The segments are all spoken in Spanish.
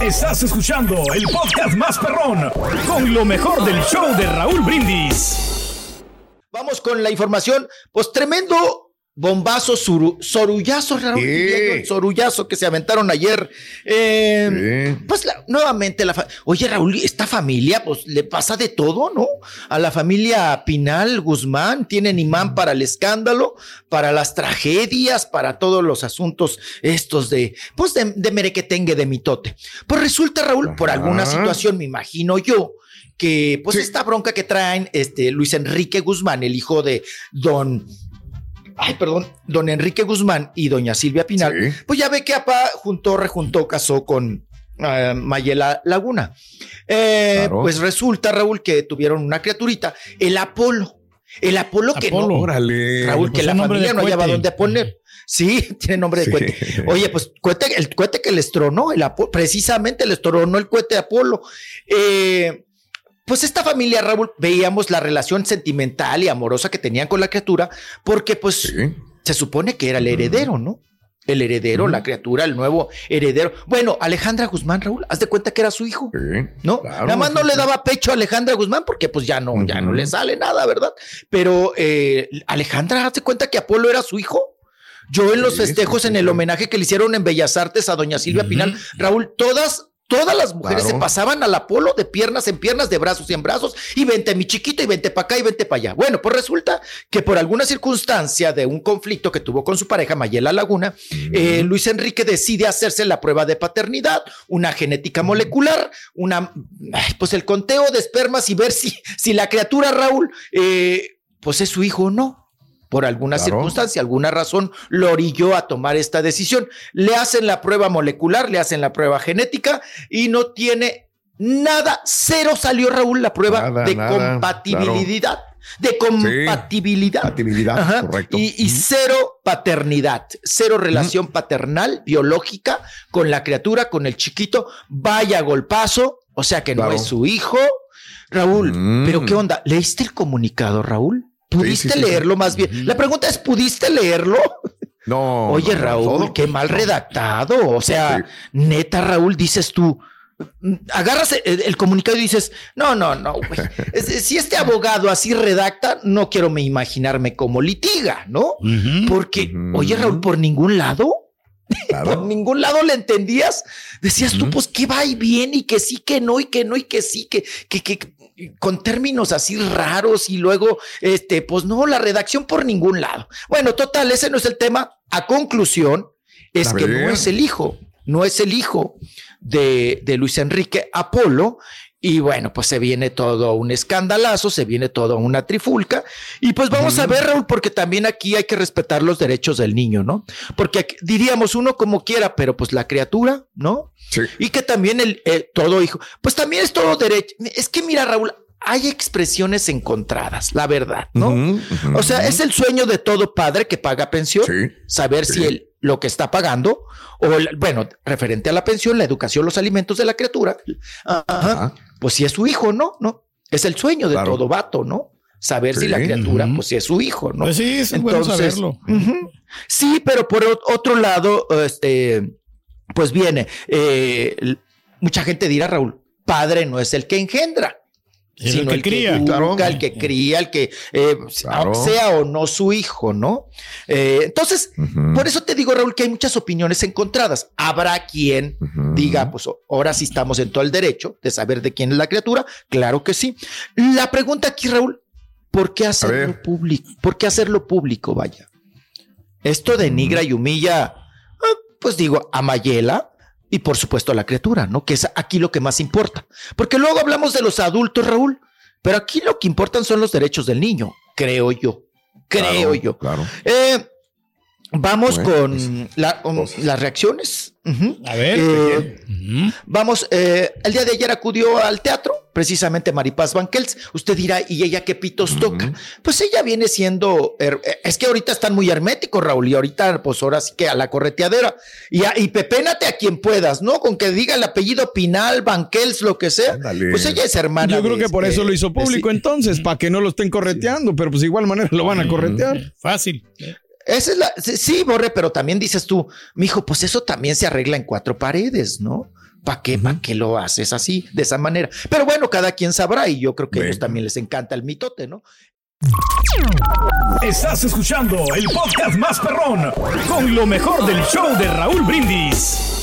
Estás escuchando el podcast más perrón con lo mejor del show de Raúl Brindis. Vamos con la información. Pues tremendo bombazo, sorullazo, Raúl, sorullazo que se aventaron ayer. Eh, pues nuevamente, la oye Raúl, esta familia, pues le pasa de todo, ¿no? A la familia Pinal Guzmán tienen imán para el escándalo, para las tragedias, para todos los asuntos estos de, pues de, de merequetengue, de mitote. Pues resulta, Raúl, por alguna situación, me imagino yo, que pues esta bronca que traen este Luis Enrique Guzmán, el hijo de don ay, perdón, don Enrique Guzmán y doña Silvia Pinal, pues ya ve que APA juntó, rejuntó, casó con eh, Mayela Laguna. Eh, pues resulta, Raúl, que tuvieron una criaturita, el Apolo. El Apolo, que no. Raúl, que la familia no hallaba dónde poner. Sí, tiene nombre de cohete. Oye, pues el cohete que les tronó, el Apolo, precisamente les tronó el cohete de Apolo. Eh, pues esta familia, Raúl, veíamos la relación sentimental y amorosa que tenían con la criatura, porque pues se supone que era el heredero, ¿no? El heredero, la criatura, el nuevo heredero. Bueno, Alejandra Guzmán, Raúl, haz de cuenta que era su hijo, ¿no? Nada más no le daba pecho a Alejandra Guzmán porque pues ya no, ya no le sale nada, ¿verdad? Pero eh, Alejandra, haz de cuenta que Apolo era su hijo. Yo en los festejos, en el homenaje que le hicieron en Bellas Artes a doña Silvia Pinal, Raúl, todas Todas las mujeres se pasaban al Apolo de piernas en piernas, de brazos en brazos, y vente mi chiquito, y vente para acá, y vente para allá. Bueno, pues resulta que por alguna circunstancia de un conflicto que tuvo con su pareja, Mayela Laguna, eh, Luis Enrique decide hacerse la prueba de paternidad, una genética molecular, una, pues el conteo de espermas y ver si, si la criatura Raúl, eh, pues es su hijo o no por alguna circunstancia, alguna razón, lo orilló a tomar esta decisión. Le hacen la prueba molecular, le hacen la prueba genética y no tiene nada, cero salió Raúl la prueba de compatibilidad. De compatibilidad. Y, cero paternidad, cero relación paternal, biológica con la criatura, con el chiquito. Vaya golpazo, o sea que no es su hijo. Raúl, mm. pero ¿qué onda? ¿Leíste el comunicado, Raúl? ¿Pudiste leerlo más bien? La pregunta es, ¿pudiste leerlo? No. Oye, Raúl, qué mal redactado. O sea, neta, Raúl, dices tú, agarras el, comunicado y dices, no, no, no, si este abogado así redacta, no quiero me imaginarme como litiga, ¿no? Porque, oye, Raúl, por ningún lado, por ningún lado le entendías. Decías tú, pues que va y viene y que sí, que no, y que no, y que sí, que, que, que con términos así raros y luego, este, pues no, la redacción por ningún lado. Bueno, total, ese no es el tema. A conclusión, es que no es el hijo, no es el hijo de, de Luis Enrique Apolo y bueno, pues se viene todo un escandalazo, se viene toda una trifulca. Y pues vamos a ver, Raúl, porque también aquí hay que respetar los derechos del niño, ¿no? Porque diríamos uno como quiera, pero pues la criatura, ¿no? Sí. Y que también el, todo hijo, pues también es todo derecho. Es que mira, Raúl, hay expresiones encontradas, la verdad, ¿no? o sea, es el sueño de todo padre que paga pensión, saber si él lo que está pagando, o bueno, referente a la pensión, la educación, los alimentos de la criatura, ajá, pues si es su hijo, ¿no? ¿No? Es el sueño de todo vato, ¿no? Saber si la criatura, pues si es su hijo, ¿no? Pues sí, es Entonces, bueno saberlo. Sí, pero por otro lado, este, pues viene, eh, mucha gente dirá, Raúl, padre no es el que engendra sino el que, cría, el que cría, el que eh, sea o no su hijo, ¿no? Eh, entonces, por eso te digo, Raúl, que hay muchas opiniones encontradas. Habrá quien diga, pues ahora sí estamos en todo el derecho de saber de quién es la criatura. Claro que sí. La pregunta aquí, Raúl, ¿por qué hacerlo público? ¿Por qué hacerlo público? Vaya. Esto denigra y humilla, ah, pues digo, a Mayela, y por supuesto a la criatura, ¿no? Que es aquí lo que más importa. Porque luego hablamos de los adultos, Raúl, pero aquí lo que importan son los derechos del niño, creo yo. Creo yo. Claro. Eh, vamos con pues, las reacciones. A ver. Eh, vamos, eh, el día de ayer acudió al teatro precisamente Maripaz Banquels. Usted dirá, ¿y ella qué pitos toca? Pues ella viene siendo, es que ahorita están muy herméticos, Raúl, y ahorita, pues ahora sí que a la correteadera. Y, y pepénate a quien puedas, ¿no? Con que diga el apellido Pinal, Banquels, lo que sea. Pues ella es hermana. Yo creo que por eso lo hizo público entonces, para que no lo estén correteando, pero pues igual manera lo van a corretear. Fácil. Esa es la, sí, Borre, pero también dices tú, mi hijo, pues eso también se arregla en cuatro paredes, ¿no? ¿Para qué, ¿Para qué lo haces así, de esa manera? Pero bueno, cada quien sabrá y yo creo que a ellos también les encanta el mitote, ¿no? Estás escuchando el podcast más perrón con lo mejor del show de Raúl Brindis.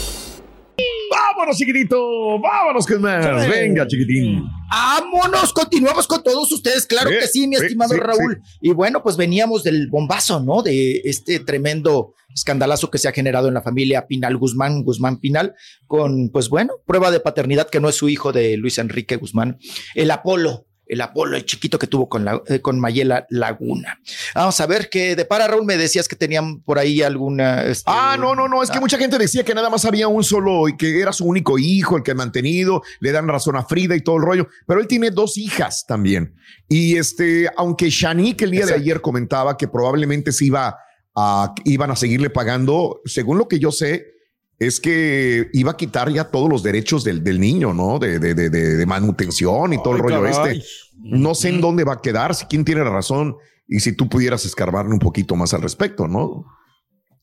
Vámonos, chiquitito. Vámonos con más. Venga, chiquitín. Vámonos, continuamos con todos ustedes. Claro que sí, mi estimado Raúl. Y bueno, pues veníamos del bombazo, ¿no? De este tremendo escandalazo que se ha generado en la familia Pinal Guzmán, Guzmán Pinal, con, pues bueno, prueba de paternidad que no es su hijo de Luis Enrique Guzmán, el Apolo el Apolo, el chiquito que tuvo con, la, eh, con Mayela Laguna. Vamos a ver que de para Raúl me decías que tenían por ahí alguna. Este, ah, no, no, no, es que ah. mucha gente decía que nada más había un solo y que era su único hijo, el que ha mantenido, le dan razón a Frida y todo el rollo, pero él tiene dos hijas también. Y este, aunque Shanique el día de ayer comentaba que probablemente se iba a, iban a seguirle pagando, según lo que yo sé, es que iba a quitar ya todos los derechos del, del niño, ¿no? De, de, de, de, manutención y todo el rollo este. No sé en dónde va a quedar, si quién tiene la razón y si tú pudieras escarbarle un poquito más al respecto, ¿no?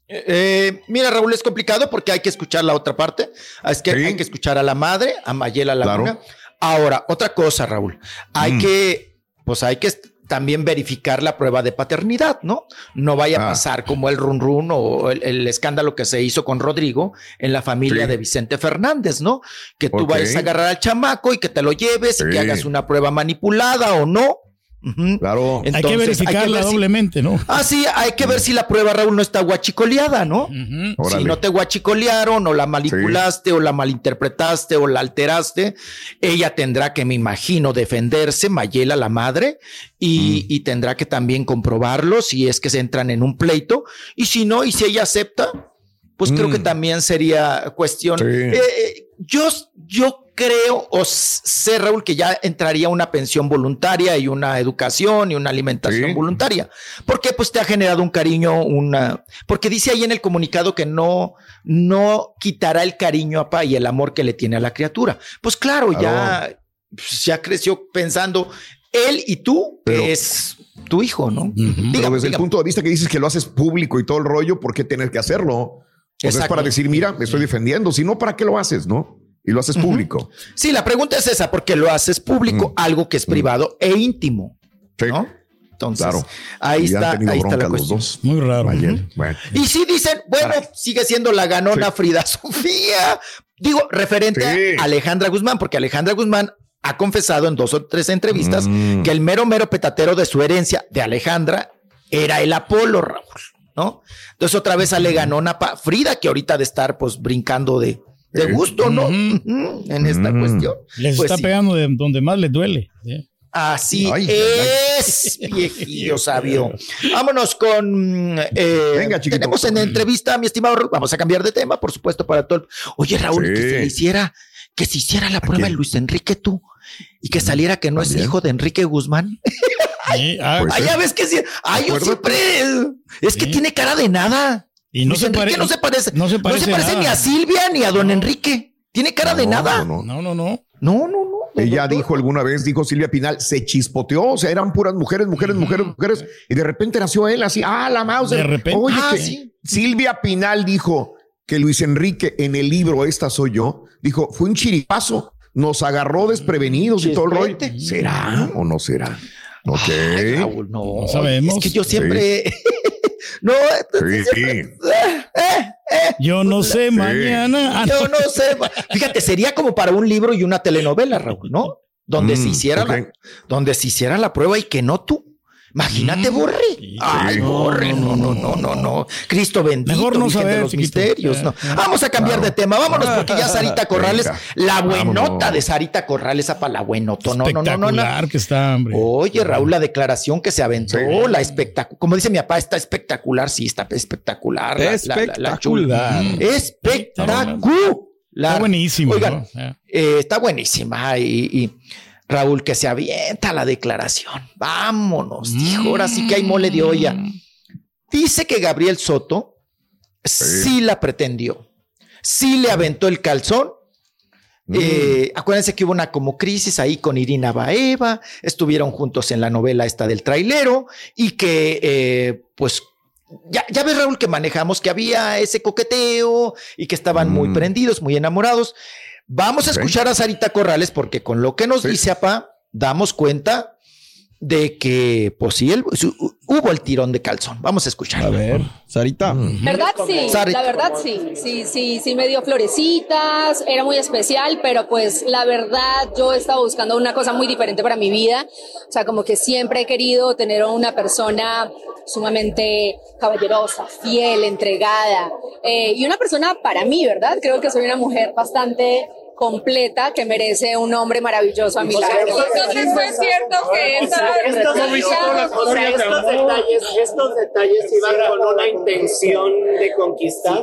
Eh, eh, mira, Raúl, es complicado porque hay que escuchar la otra parte. Es que hay que escuchar a la madre, a Mayela Laguna. Ahora, otra cosa, Raúl. Hay mm. que, pues hay que también verificar la prueba de paternidad, ¿no? No vaya a ah. pasar como el run run o el, escándalo que se hizo con Rodrigo en la familia de Vicente Fernández, ¿no? Que tú vayas a agarrar al chamaco y que te lo lleves y que hagas una prueba manipulada o no Claro. hay que verificarla doblemente, ¿no? Ah, sí, hay que ver si la prueba, Raúl, no está guachicoleada, ¿no? Si no te guachicolearon o la manipulaste o la malinterpretaste o la alteraste, ella tendrá que, me imagino, defenderse, Mayela, la madre, y, y tendrá que también comprobarlo si es que se entran en un pleito. Y si no, y si ella acepta, pues creo que mm. también sería cuestión. Eh, eh, yo, yo creo o sé, Raúl, que ya entraría una pensión voluntaria y una educación y una alimentación voluntaria, porque pues te ha generado un cariño, una, porque dice ahí en el comunicado que no, no quitará el cariño a pa y el amor que le tiene a la criatura. Pues claro, ya, pues, ya creció pensando él y tú, que es tu hijo, ¿no? Pero desde el punto de vista que dices que lo haces público y todo el rollo, ¿por qué tener que hacerlo? Pues es para decir, mira, me estoy defendiendo, si no, ¿para qué lo haces, no? Y lo haces público. Sí, la pregunta es esa, porque lo haces público, algo que es privado e íntimo. ¿no? Entonces, ahí está, ahí está la cuestión. Muy raro. Y sí dicen, bueno, sigue siendo la ganona Frida Sofía. Digo, referente a Alejandra Guzmán, porque Alejandra Guzmán ha confesado en dos o tres entrevistas mm. que el mero, mero petatero de su herencia de Alejandra era el Apolo, Raúl, ¿no? Entonces otra vez sale ganona Frida, que ahorita de estar pues brincando de, de gusto, ¿no? En esta cuestión. Les pues está pegando de donde más les duele. Así es, viejillo sabio. Vámonos con. Eh, Venga, chiquito. Tenemos en entrevista, mi estimado Raúl. Vamos a cambiar de tema, por supuesto, para todo. Oye, Raúl, que se hiciera, que se hiciera la prueba de Luis Enrique tú y que saliera que no es hijo de Enrique Guzmán. Sí, ah, ya ves que sí. Ay, yo siempre. Es que tiene cara de nada. Y no, se, parece, no se parece. No se parece, ni a Silvia ni a don Enrique. Tiene cara de nada. No, no, no. No, no, no. Ella dijo alguna vez, dijo Silvia Pinal, se chispoteó, o sea, eran puras mujeres, mujeres, mujeres, mujeres, y de repente nació él así, ah, la mouse. De repente. Oye, ah, sí. Silvia Pinal dijo que Luis Enrique en el libro Esta soy yo, dijo, fue un chiripazo, nos agarró desprevenidos y todo el rollo. ¿Será o no será? Ok. no, sabemos. Es que yo siempre... No, yo no sé mañana. Yo no sé. Fíjate, sería como para un libro y una telenovela, Raúl, ¿no? Donde se mm, hiciera la, donde se hiciera la prueba y que no tú. Imagínate, mm, Borre. Ay, Borre, no, no, no, no, no. Cristo bendito, Mejor no de los misterios. No. Vamos a cambiar de tema. Vámonos porque ya Sarita Corrales, la buenota de Sarita Corrales, esa para la buenota. No, no, no, no, no. que está, hombre. Oye, Raúl, la declaración que se aventó, la espectacular. Como dice mi papá, está espectacular. Sí, está espectacular. Espectacular. Espectacular. Está buenísimo. Oigan, eh, está buenísima y Raúl, que se avienta la declaración. Vámonos, dijo, ahora sí que hay mole de olla. Mm. Dice que Gabriel Soto sí, la pretendió, sí le aventó el calzón. Mm. Eh, acuérdense que hubo una como crisis ahí con Irina Baeva, estuvieron juntos en la novela esta del trailero y que eh, pues ya, ya ves, Raúl, que manejamos que había ese coqueteo y que estaban muy Mm. prendidos, muy enamorados. Vamos a escuchar a Sarita Corrales porque con lo que nos Sí. dice Apa, damos cuenta de que, pues sí, el- su- hubo el tirón de calzón. Vamos a escuchar. A ver, Sarita. ¿Verdad? Sí, Sari. la verdad sí, sí, sí, sí me dio florecitas, era muy especial, pero pues la verdad yo estaba buscando una cosa muy diferente para mi vida, o sea, como que siempre he querido tener una persona sumamente caballerosa, fiel, entregada, eh, y una persona para mí, ¿verdad? Creo que soy una mujer bastante completa que merece un hombre maravilloso a mi lado. Entonces fue cierto que Estos, o sea, estos detalles, estos detalles iban con una intención de conquistar.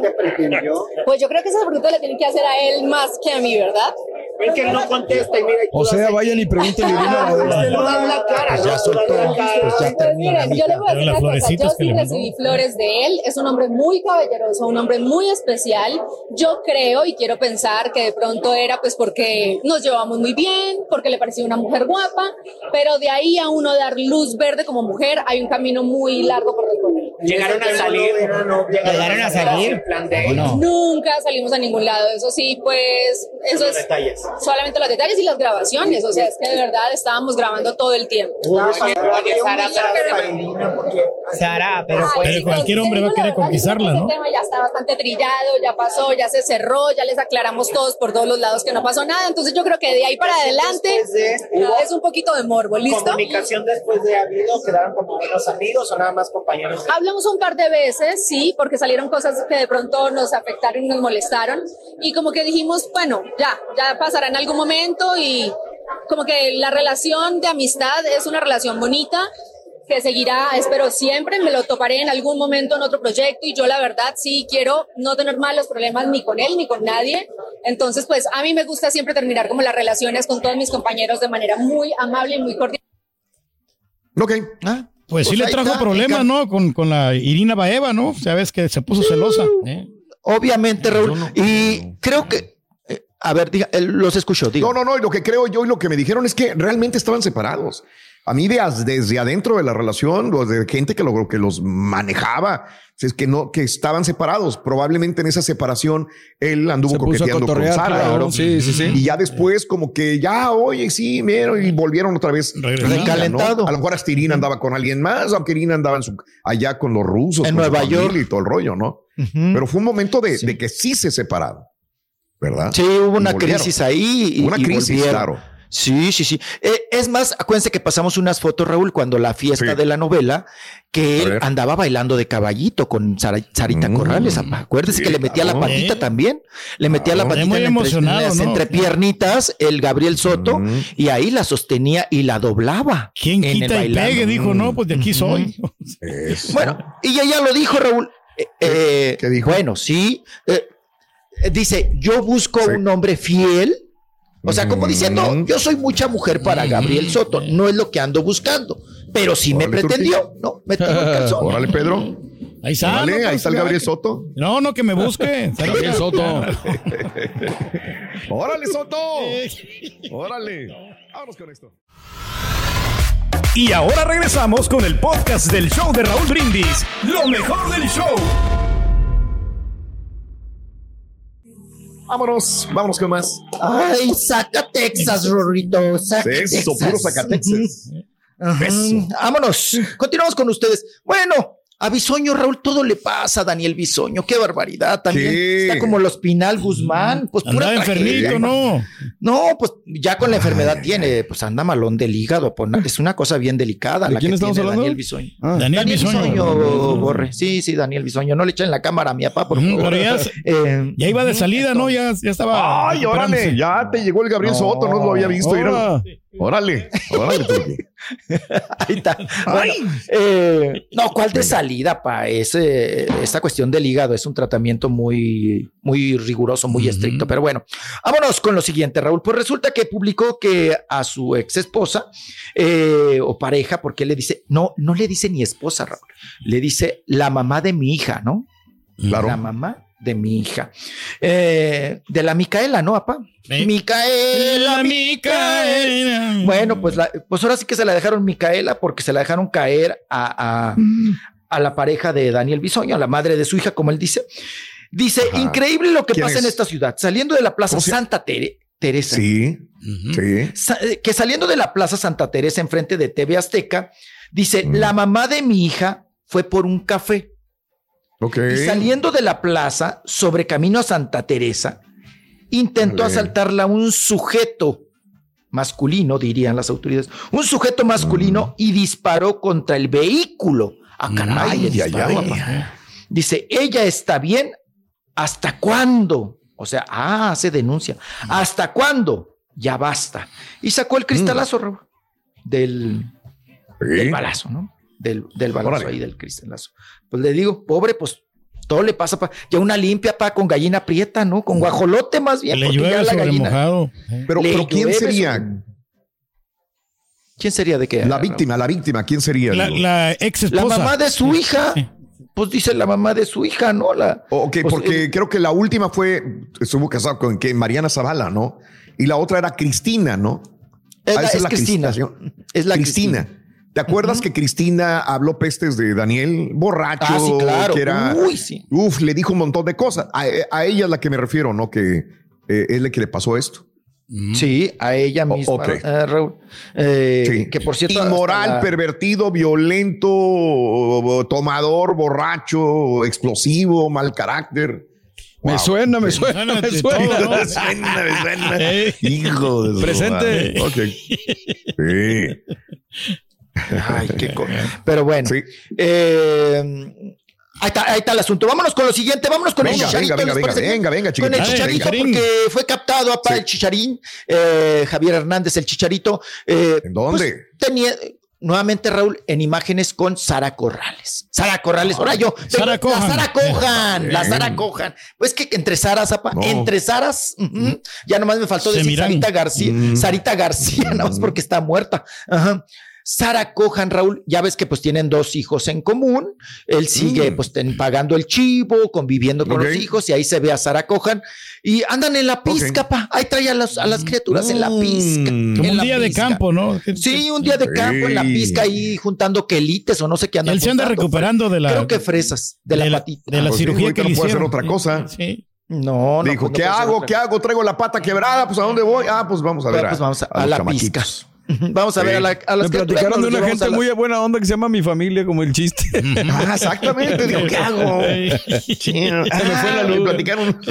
Pues yo creo que esa pregunta le tienen que hacer a él más que a mí, ¿verdad? Es que él no contesta y mira. y O sea, vayan y pregúntenle bien a la cara, Pues ya soltó, Da la cara. pues ya Pues termina. miren, yo le voy a decir una cosa, florecitas yo sí recibí flores de él, es un hombre muy caballeroso, un hombre muy especial. Yo creo y quiero pensar que de pronto era pues porque nos llevamos muy bien, porque le parecía una mujer guapa, pero de ahí a uno dar luz verde como mujer hay un camino muy largo por recorrer. Llegaron a salir. ¿Llegaron a salir? En plan de ¿O no? Nunca salimos a ningún lado, eso sí, pues eso es detalles. Solamente los detalles y las grabaciones, o sea, es que de verdad estábamos grabando todo el tiempo. Sara, pero Pero cualquier hombre va a querer conquistarla, ¿no? El tema ya está bastante trillado, ya pasó, ya se cerró, ya les aclaramos todos por todos los lados que no pasó nada. Entonces yo creo que de ahí para adelante de- es un poquito de morbo, ¿listo? Comunicación después de habido, quedaron como buenos amigos o nada más compañeros. de- Hablamos un par de veces, sí, porque salieron cosas que de pronto nos afectaron y nos molestaron. Y como que dijimos, bueno, ya, ya pasará en algún momento y como que la relación de amistad es una relación bonita que seguirá, espero siempre, me lo toparé en algún momento en otro proyecto y yo la verdad sí quiero no tener malos problemas ni con él ni con nadie. Entonces, pues a mí me gusta siempre terminar como las relaciones con todos mis compañeros de manera muy amable y muy cordial. Ok. Ah, Pues sí le trajo está, problemas, ¿no? Con, con la Irina Baeva, ¿no? Sabes que se puso celosa. ¿eh? Obviamente, Raúl. y creo que, a ver, diga, él los escuchó, digo. No, no, no. Y lo que creo yo y lo que me dijeron es que realmente estaban separados. A mí de desde adentro de la relación, los de gente que, lo, que los manejaba, es que no, que estaban separados. Probablemente en esa separación él anduvo Se coqueteando con Sara. claro. ¿no? Sí, sí, sí. Y ya después como que ya, oye, sí, vieron y volvieron otra vez. Irina, ¿no? Recalentado. A lo mejor hasta Irina andaba con alguien más, aunque Irina andaba en su, allá con los rusos. En Nueva York. Y todo el rollo, ¿no? Pero fue un momento de, de que sí se separaron. ¿Verdad? Sí, hubo una crisis ahí. Y, Una y crisis, volvieron. claro. Sí, sí, sí. Eh, es más, acuérdense que pasamos unas fotos, Raúl, cuando la fiesta Sí. de la novela, que él andaba bailando de caballito con Sarita Mm. Corrales. Acuérdense Sí, que le metía la patita ¿Eh? también. Le metía la patita Muy en, la entre- en las ¿no? entrepiernitas, el Gabriel Soto, Mm. y ahí la sostenía y la doblaba. ¿Quién en el quita y pegue? Dijo, no, pues de aquí soy. Eso. Bueno, y ella lo dijo, Raúl. Eh, eh, qué dijo? Bueno, sí. Eh, dice, yo busco Sí. un hombre fiel. O sea, como Mm. diciendo, yo soy mucha mujer para Gabriel Soto, no es lo que ando buscando, pero sí me pretendió, ¿no? Me tiró el calzón. Órale, Pedro. Ahí está. No, ahí está el. Gabriel Soto. No, no, que me busque. Gabriel Soto. Órale, Soto. Órale. Vámonos con esto. Y ahora regresamos con el podcast del show de Raúl Brindis. Lo mejor del show. Vámonos, vámonos con más. Ay, saca Texas, Rorrito, saca Eso, puro Zacatexas. Ajá. Eso. Vámonos. Continuamos con ustedes. Bueno, a Bisoño, Raúl, todo le pasa a Daniel Bisoño. Qué barbaridad. También Sí. está como los Pinal Guzmán. Pues pura Andaba enfermito, ¿no? No, pues ya con la enfermedad tiene, pues anda malón del hígado. pues, Es una cosa bien delicada ¿De la quién que estamos tiene hablando? Daniel Bisoño. Ah. Daniel, Daniel Bisoño. Bisoño, Borre. Sí, sí, Daniel Bisoño. No le echen la cámara a mi papá, por favor. pero ya, se- Eh, ya iba de salida, ¿no? Ya, ya estaba. Ay, órale, ya te llegó el Gabriel No. Soto, no lo había visto. Órale, órale. Ahí está. Bueno, eh, no, ¿cuál de salida, pa? Ese, esta cuestión del hígado es un tratamiento muy, muy riguroso, muy estricto. Pero bueno, vámonos con lo siguiente, Raúl. Pues resulta que publicó que a su ex esposa eh, o pareja, porque le dice, no, no le dice ni esposa, Raúl, le dice la mamá de mi hija, ¿no? Claro. La mamá de mi hija. Eh, de la Micaela, ¿no, papá? Sí. Micaela, la Micaela. bueno, pues, la- pues ahora sí que se la dejaron Micaela porque se la dejaron caer a, a, a la pareja de Daniel Bisoño, a la madre de su hija, como él dice. Dice, increíble lo que ¿Quién pasa en es? esta ciudad. Saliendo de la Plaza ¿Cómo se- Santa Tere- Teresa. Sí, sí. Sa- eh, que saliendo de la Plaza Santa Teresa enfrente de TV Azteca, dice, la mamá de mi hija fue por un café. Y saliendo de la plaza, sobre camino a Santa Teresa, intentó asaltarla un sujeto masculino, dirían las autoridades, un sujeto masculino y disparó contra el vehículo. Ah, caray, le Ay, disparó, ay. papá. Dice, ella está bien. ¿Hasta cuándo? O sea, ah, se denuncia. ¿Hasta cuándo? Ya basta. Y sacó el cristalazo del, del Sí. balazo, ¿no? Del, del balazo Órale. ahí, del cristalazo. Pues le digo, pobre, pues todo le pasa pa, ya una limpia pa con gallina prieta, ¿no? Con guajolote más bien. Le porque ya llueve la sobre gallina- mojado. Pero, Le pero ¿quién llueve sería? sobre- ¿Quién sería de qué? La víctima, la víctima, ¿quién sería? La, Digo? la ex La esposa. mamá de su hija. Sí. Pues dice la mamá de su hija, ¿no? La, Ok, pues, porque eh, creo que la última fue, estuvo casado con que Mariana Zavala, ¿no? Y la otra era Cristina, ¿no? es, Ah, la- esa es la Cristina. Cristina. Es la Cristina. Cristina. ¿Te acuerdas que Cristina habló pestes de Daniel? Borracho, Ah, sí, claro. que era... Uy, sí. Uf, le dijo un montón de cosas. A, a ella es la que me refiero, ¿no? Que eh, es la que le pasó esto. Sí, a ella O- misma, ok. eh, Raúl. Eh, Sí. Que por cierto. Inmoral, la- pervertido, violento, tomador, borracho, explosivo, mal carácter. Me suena, me suena, suena me suena. todo, ¿no? Me suena, me suena. Hijo de su Presente. madre. Ok. Sí. Ay, qué co- Pero bueno. Sí. eh, ahí, está, ahí está el asunto. Vámonos con lo siguiente. Vámonos con Venga, el chicharito. venga, ¿les venga, venga, Con el chicharito, chicharín. porque fue captado a Sí. el chicharín, eh, Javier Hernández, el chicharito. eh, ¿En dónde? pues, tenía nuevamente Raúl en imágenes con Sara Corrales. Sara Corrales, ahora yo. Sara la Cohan. Sara Cohan, la. Sara Cohan. Pues que entre Sara, Zapa, No. entre Saras, ya nomás me faltó Se decir miran. Sarita García, Mm. Sarita García, nada más porque está muerta. Ajá. Sara Cohan, Raúl, ya ves que pues tienen dos hijos en común. Él sigue Mm. pues ten- pagando el chivo, conviviendo con los hijos y ahí se ve a Sara Cohan y andan en la pizca, pa. Ahí trae a, las- a las criaturas en la pizca. Mm. Como en un la día de pizca. campo, ¿no? Sí, un día de campo en la pizca ahí juntando quelites o no sé qué anda. Él se anda juntando. recuperando de la, Creo que fresas de, la, patita. de la Pues sí, cirugía que le no puede hacer otra cosa. Sí. No, no. Dijo, pues, no ¿qué hago? otra ¿Qué hago? Traigo la pata quebrada, pues ¿a dónde voy? Ah, pues vamos a ver. Pues vamos a, a los la pizca. Vamos a ver Sí. a, la, a las Me criaturas, platicaron de una gente a las- muy buena onda que se llama Mi Familia, como el chiste. Ah, exactamente. Digo, ¿qué hago? Sí, ah, me fue la me luz. platicaron.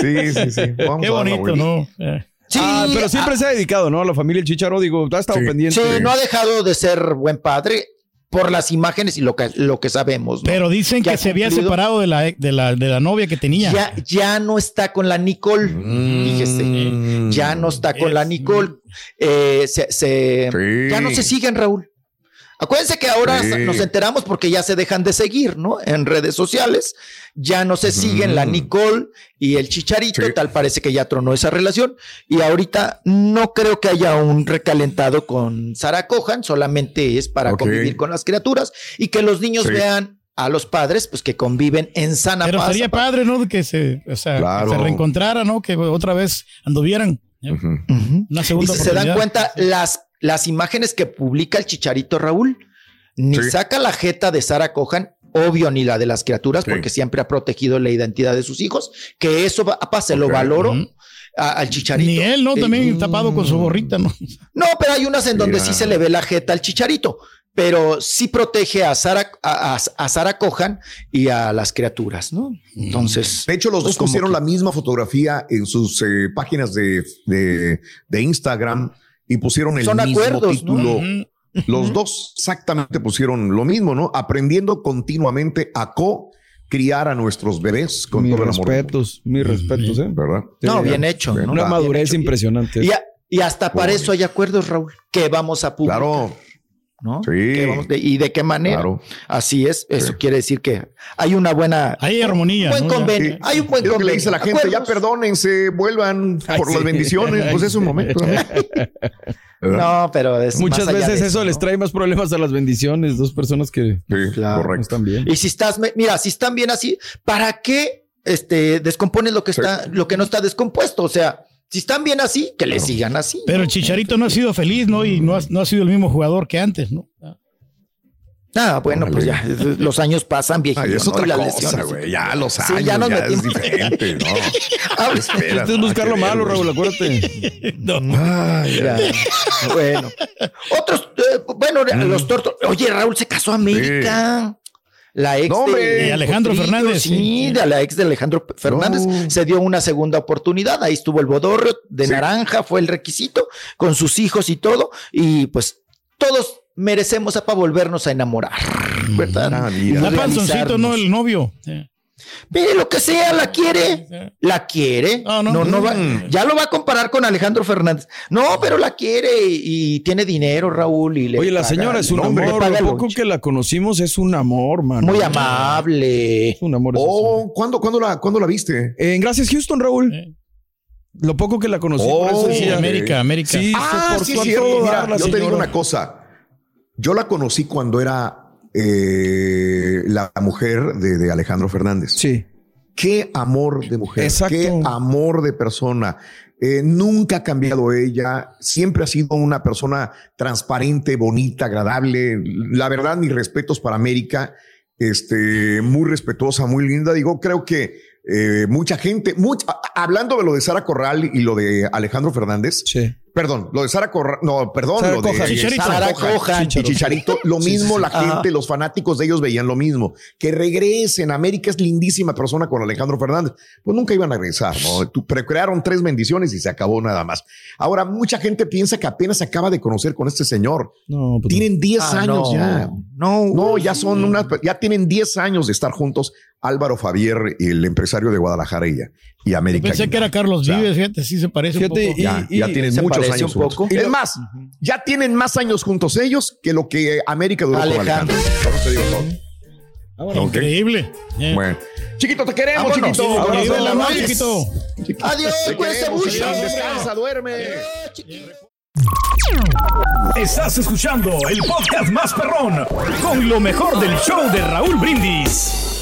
Sí, sí, sí. Vamos Qué la bonito. ¿no? Sí, Ah, pero siempre se ha dedicado, ¿no? A la familia El Chicharo, digo, ha estado Sí. pendiente. sí, no ha dejado de ser buen padre por las imágenes y lo que, lo que sabemos. ¿no? Pero dicen Que se había separado de la, de la, de la novia que tenía. ya, ya no está con la Nicole. Fíjese, Mm. ya no está con la Nicole. Eh, se, se- Sí. Ya no se siguen, Raúl. Acuérdense que ahora Sí. nos enteramos porque ya se dejan de seguir, ¿no? En redes sociales. Ya no se siguen la Nicole y el Chicharito. Sí. Tal parece que ya tronó esa relación. Y ahorita no creo que haya un recalentado con Sara Cohan. Solamente es para convivir con las criaturas y que los niños Sí. vean a los padres, pues que conviven en sana Pero paz. sería padre, ¿no? Que se, o sea, que se reencontrara, ¿no? Que otra vez anduvieran. ¿eh? Una Y segunda si se dan cuenta, las, las imágenes que publica el Chicharito Raúl, ni Sí. saca la jeta de Sara Cohan, obvio, ni la de las criaturas, Sí. porque siempre ha protegido la identidad de sus hijos, que eso, va- apa, se lo valoro a- al Chicharito. Ni él, ¿no? También tapado con su gorrita, ¿no? No, pero hay unas en donde Mira. sí se le ve la jeta al Chicharito, pero sí protege a Sara, a, a- a Sara Cohan y a las criaturas, ¿no? Entonces. De hecho, los pues dos como pusieron que- la misma fotografía en sus eh, páginas de, de, de Instagram y pusieron el Son mismo acuerdos, ¿no? título. Los dos exactamente pusieron lo mismo, ¿no? Aprendiendo continuamente a co-criar a nuestros bebés con mis todo el amor. respetos, mis respetos, ¿eh? ¿Verdad? No, bien hecho. ¿no? Una madurez hecho. impresionante. Y, a- y hasta para eso hay acuerdos, Raúl, que vamos a publicar. Claro, ¿no? Sí. Que vamos de- ¿Y de qué manera? claro. Así es. Eso Sí. quiere decir que hay una buena. Hay armonía. buen convenio. Sí. Hay un buen Es lo que convenio. le dice la gente, ya perdónense, vuelvan Ay, por sí. las bendiciones. Pues es un momento. ¿no? Pero es Muchas más allá veces de eso les ¿no? trae más problemas a las bendiciones, dos personas que Sí, Claro. no correcto. están bien. Y si estás, mira, si están bien así, ¿para qué este, descompones lo que Sí. está, lo que no está descompuesto? O sea, si están bien así, que le sigan así. Pero el Chicharito no ha sido feliz, ¿no? Y no ha, no ha sido el mismo jugador que antes, ¿no? Ah, bueno, pues ya, los años pasan, viejito. Ay, es ¿no? otra Y las cosa, güey. Ya los años, ya ya, nos es metimos. diferente, ¿no? Habla- Espera, Este es buscar lo malo, Raúl, acuérdate. Ay, Ya. bueno. Otros, eh, bueno, Mm. los tortos. Oye, Raúl se casó a América. La ex No, de, De Alejandro Potrillo, Fernández, Sí, sí. de la ex de Alejandro Fernández. No. Se dio una segunda oportunidad. Ahí estuvo el bodorrio de Sí. naranja, fue el requisito, con sus hijos y todo. Y pues todos merecemos para volvernos a enamorar. ¿Verdad? Ah, mira. Da panzoncito. ¿no? El novio. Sí. Ve lo que sea, la quiere. La quiere. No, No, no. no, va- ya lo va a comparar con Alejandro Fernández. No, pero la quiere y, y tiene dinero, Raúl. Y le Oye, la paga- señora es un no, hombre, amor. Lo poco lunch. que la conocimos es un amor, mano. Muy amable. Es un amor. Oh, ¿cuándo, cuándo, la, ¿cuándo la viste? En Gracias Houston, Raúl. Eh. Lo poco que la conocí. Oh, por eso Sí, América, América. Sí, Ah, se sí, Mira, la yo te digo una cosa. Yo la conocí cuando era eh, la mujer de, de Alejandro Fernández. Sí. Qué amor de mujer. Exacto. Qué amor de persona. Eh, nunca ha cambiado ella. Siempre ha sido una persona transparente, bonita, agradable. La verdad, mis respetos para América. Este, muy respetuosa, muy linda. Digo, creo que eh, mucha gente, mucha, hablando de lo de Sara Corral y lo de Alejandro Fernández, Sí. Perdón, lo de Sara Corral, no, perdón, Sara lo de Cojan. Chicharito. Sara Cojan. y Chicharito, lo mismo la Ajá. gente, los fanáticos de ellos veían lo mismo, que regresen, América es lindísima persona con Alejandro Fernández, pues nunca iban a regresar, ¿no? Crearon tres bendiciones y se acabó nada más. Ahora, mucha gente piensa que apenas se acaba de conocer con este señor. No, pues Tienen 10 Ah, años no. ya. No, No, ya son una, ya tienen 10 años de estar juntos Álvaro Fabier, el empresario de Guadalajara y, y Yo América. pensé que era Carlos O sea, Vives, fíjate, sí se parece Fíjate, un poco. y- ya, ya tienen muchos años un poco. juntos. Es más, ya tienen más años juntos ellos que lo que América duró con Alejandro. Alejandro. Por eso te digo todo. Increíble. Eh. Bueno. Chiquito, te queremos, Vámonos. chiquito. Vámonos, Increíble, la ¿no, madre. chiquito? Adiós, Te cuídense queremos, mucho. Descansa, duerme. Estás escuchando el podcast más perrón con lo mejor del show de Raúl Brindis.